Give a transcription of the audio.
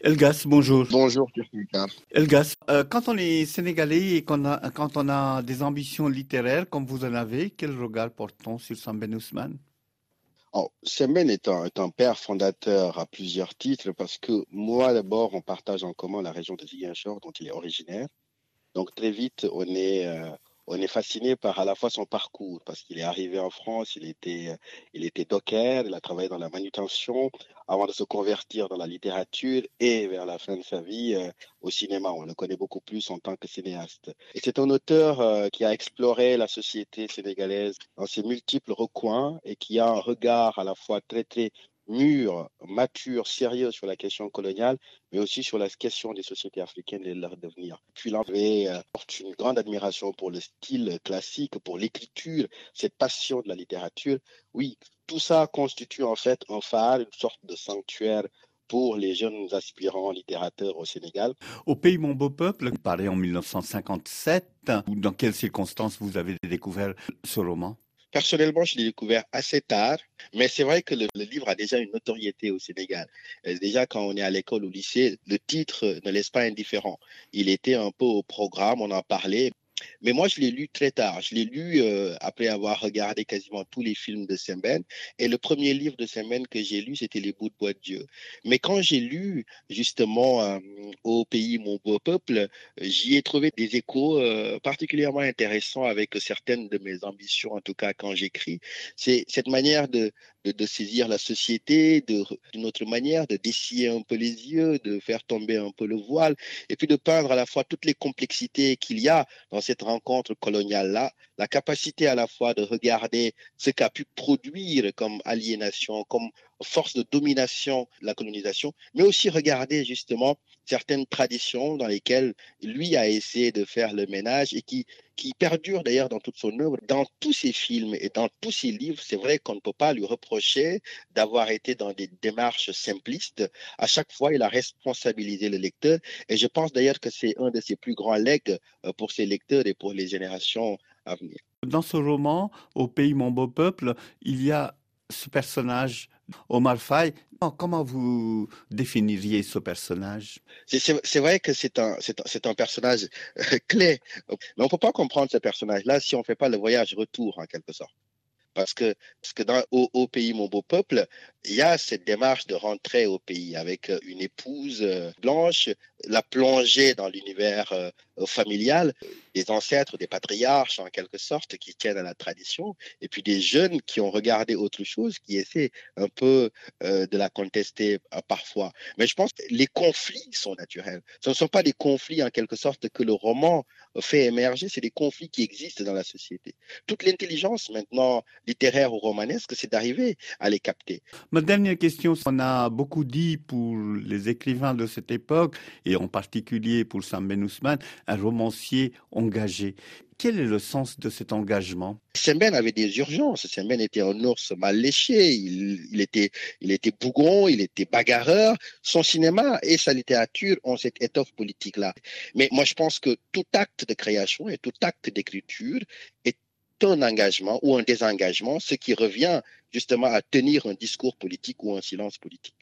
Elgas, bonjour. Bonjour, Elgas, euh, quand on est sénégalais et qu'on a, quand on a des ambitions littéraires comme vous en avez, quel regard porte-t-on sur Samben Ousmane? Oh, Samben est un, est un, père fondateur à plusieurs titres parce que moi, d'abord, on partage en commun la région de Ziguinchor dont il est originaire. Donc très vite, on est, euh, on est fasciné par à la fois son parcours, parce qu'il est arrivé en France, il était, il était docker, il a travaillé dans la manutention avant de se convertir dans la littérature et vers la fin de sa vie euh, au cinéma. On le connaît beaucoup plus en tant que cinéaste. Et c'est un auteur euh, qui a exploré la société sénégalaise dans ses multiples recoins et qui a un regard à la fois très, très mûr, mature, sérieux sur la question coloniale, mais aussi sur la question des sociétés africaines et de leur devenir. Puis l'André euh, porte une grande admiration pour le style classique, pour l'écriture, cette passion de la littérature. Oui, tout ça constitue en fait un phare, une sorte de sanctuaire pour les jeunes aspirants littérateurs au Sénégal. Au pays Mon Beau Peuple, paru en 1957, dans quelles circonstances vous avez découvert ce roman? Personnellement, je l'ai découvert assez tard, mais c'est vrai que le, livre a déjà une notoriété au Sénégal. déjà, quand on est à l'école ou au lycée, le titre ne laisse pas indifférent. Il était un peu au programme, on en parlait. Mais moi, je l'ai lu très tard. Je l'ai lu euh, après avoir regardé quasiment tous les films de Semben. Et le premier livre de Semben que j'ai lu, c'était Les bouts de bois de Dieu. Mais quand j'ai lu justement euh, Au pays, mon beau peuple, j'y ai trouvé des échos euh, particulièrement intéressants avec certaines de mes ambitions, en tout cas quand j'écris. C'est cette manière de, de, saisir la société d'une autre manière, de dessiller un peu les yeux, de faire tomber un peu le voile, et puis de peindre à la fois toutes les complexités qu'il y a dans cette rencontre coloniale-là, la capacité à la fois de regarder ce qu'a pu produire comme aliénation, comme force de domination la colonisation, mais aussi regarder justement certaines traditions dans lesquelles lui a essayé de faire le ménage et qui, qui perdurent d'ailleurs dans toute son œuvre, dans tous ses films et dans tous ses livres. C'est vrai qu'on ne peut pas lui reprocher d'avoir été dans des démarches simplistes. À chaque fois, il a responsabilisé le lecteur et je pense d'ailleurs que c'est un de ses plus grands legs euh, pour ses lecteurs et pour les générations à venir. Dans ce roman, Au pays mon beau peuple, il y a ce personnage, Omar Faye. Comment vous définiriez ce personnage? C'est vrai que c'est un, un, personnage euh, clé, mais on ne peut pas comprendre ce personnage-là si on ne fait pas le voyage retour en quelque sorte. Parce que, parce que dans au, pays, mon beau peuple, il y a cette démarche de rentrer au pays avec euh, une épouse euh, blanche, la plonger dans l'univers euh, familial, des ancêtres, des patriarches en quelque sorte, qui tiennent à la tradition, et puis des jeunes qui ont regardé autre chose, qui essaient un peu de la contester parfois. Mais je pense que les conflits sont naturels. Ce ne sont pas des conflits en quelque sorte que le roman fait émerger, c'est des conflits qui existent dans la société. Toute l'intelligence maintenant littéraire ou romanesque, c'est d'arriver à les capter. Ma dernière question, on a beaucoup dit pour les écrivains de cette époque, et en particulier pour Sam Ben Ousmane, un romancier engagé. Quel est le sens de cet engagement? Semben avait des urgences. Semben était un ours mal léché. Il, était, il était bougon, il était bagarreur. Son cinéma et sa littérature ont cette étoffe politique-là. Mais moi, je pense que tout acte de création et tout acte d'écriture est un engagement ou un désengagement, ce qui revient justement à tenir un discours politique ou un silence politique.